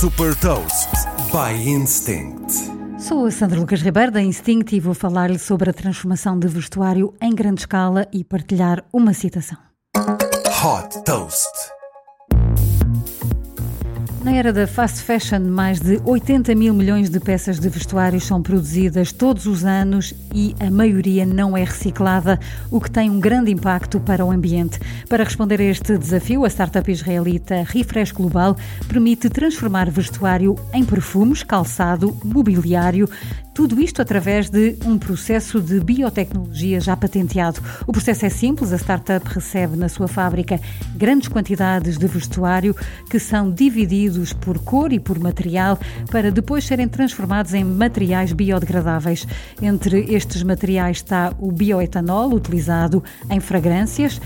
Super Toast by Instinct. Sou a Sandra Lucas Ribeiro da Instinct e vou falar-lhe sobre a transformação de vestuário em grande escala e partilhar uma citação. Hot Toast. Na era da fast fashion, mais de 80 mil milhões de peças de vestuário são produzidas todos os anos e a maioria não é reciclada, o que tem um grande impacto para o ambiente. Para responder a este desafio, a startup israelita Refresh Global permite transformar vestuário em perfumes, calçado, mobiliário, tudo isto através de um processo de biotecnologia já patenteado. O processo é simples, a startup recebe na sua fábrica grandes quantidades de vestuário que são divididos por cor e por material para depois serem transformados em materiais biodegradáveis. Entre estes materiais está o bioetanol, utilizado em fragrâncias,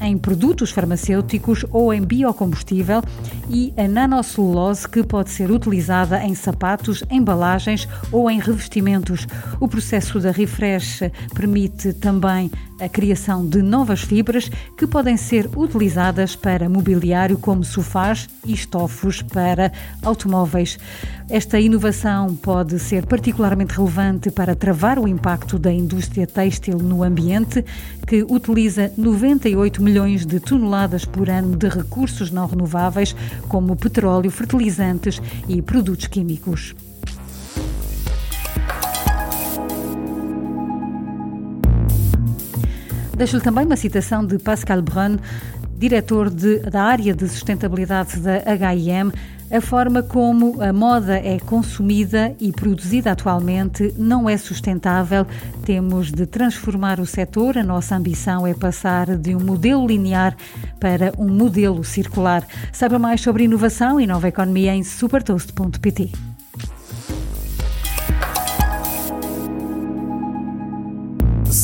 em produtos farmacêuticos ou em biocombustível e a nanocelulose que pode ser utilizada em sapatos, embalagens ou em revestimentos. O processo da Refresh permite também a criação de novas fibras que podem ser utilizadas para mobiliário como sofás e estofos para automóveis. Esta inovação pode ser particularmente relevante para travar o impacto da indústria têxtil no ambiente, que utiliza 98 milhões de toneladas por ano de recursos não renováveis, como petróleo, fertilizantes e produtos químicos. Deixo-lhe também uma citação de Pascal Brun, diretor de, da área de sustentabilidade da HM. A forma como a moda é consumida e produzida atualmente não é sustentável. Temos de transformar o setor. A nossa ambição é passar de um modelo linear para um modelo circular. Saiba mais sobre inovação e nova economia em supertoast.pt.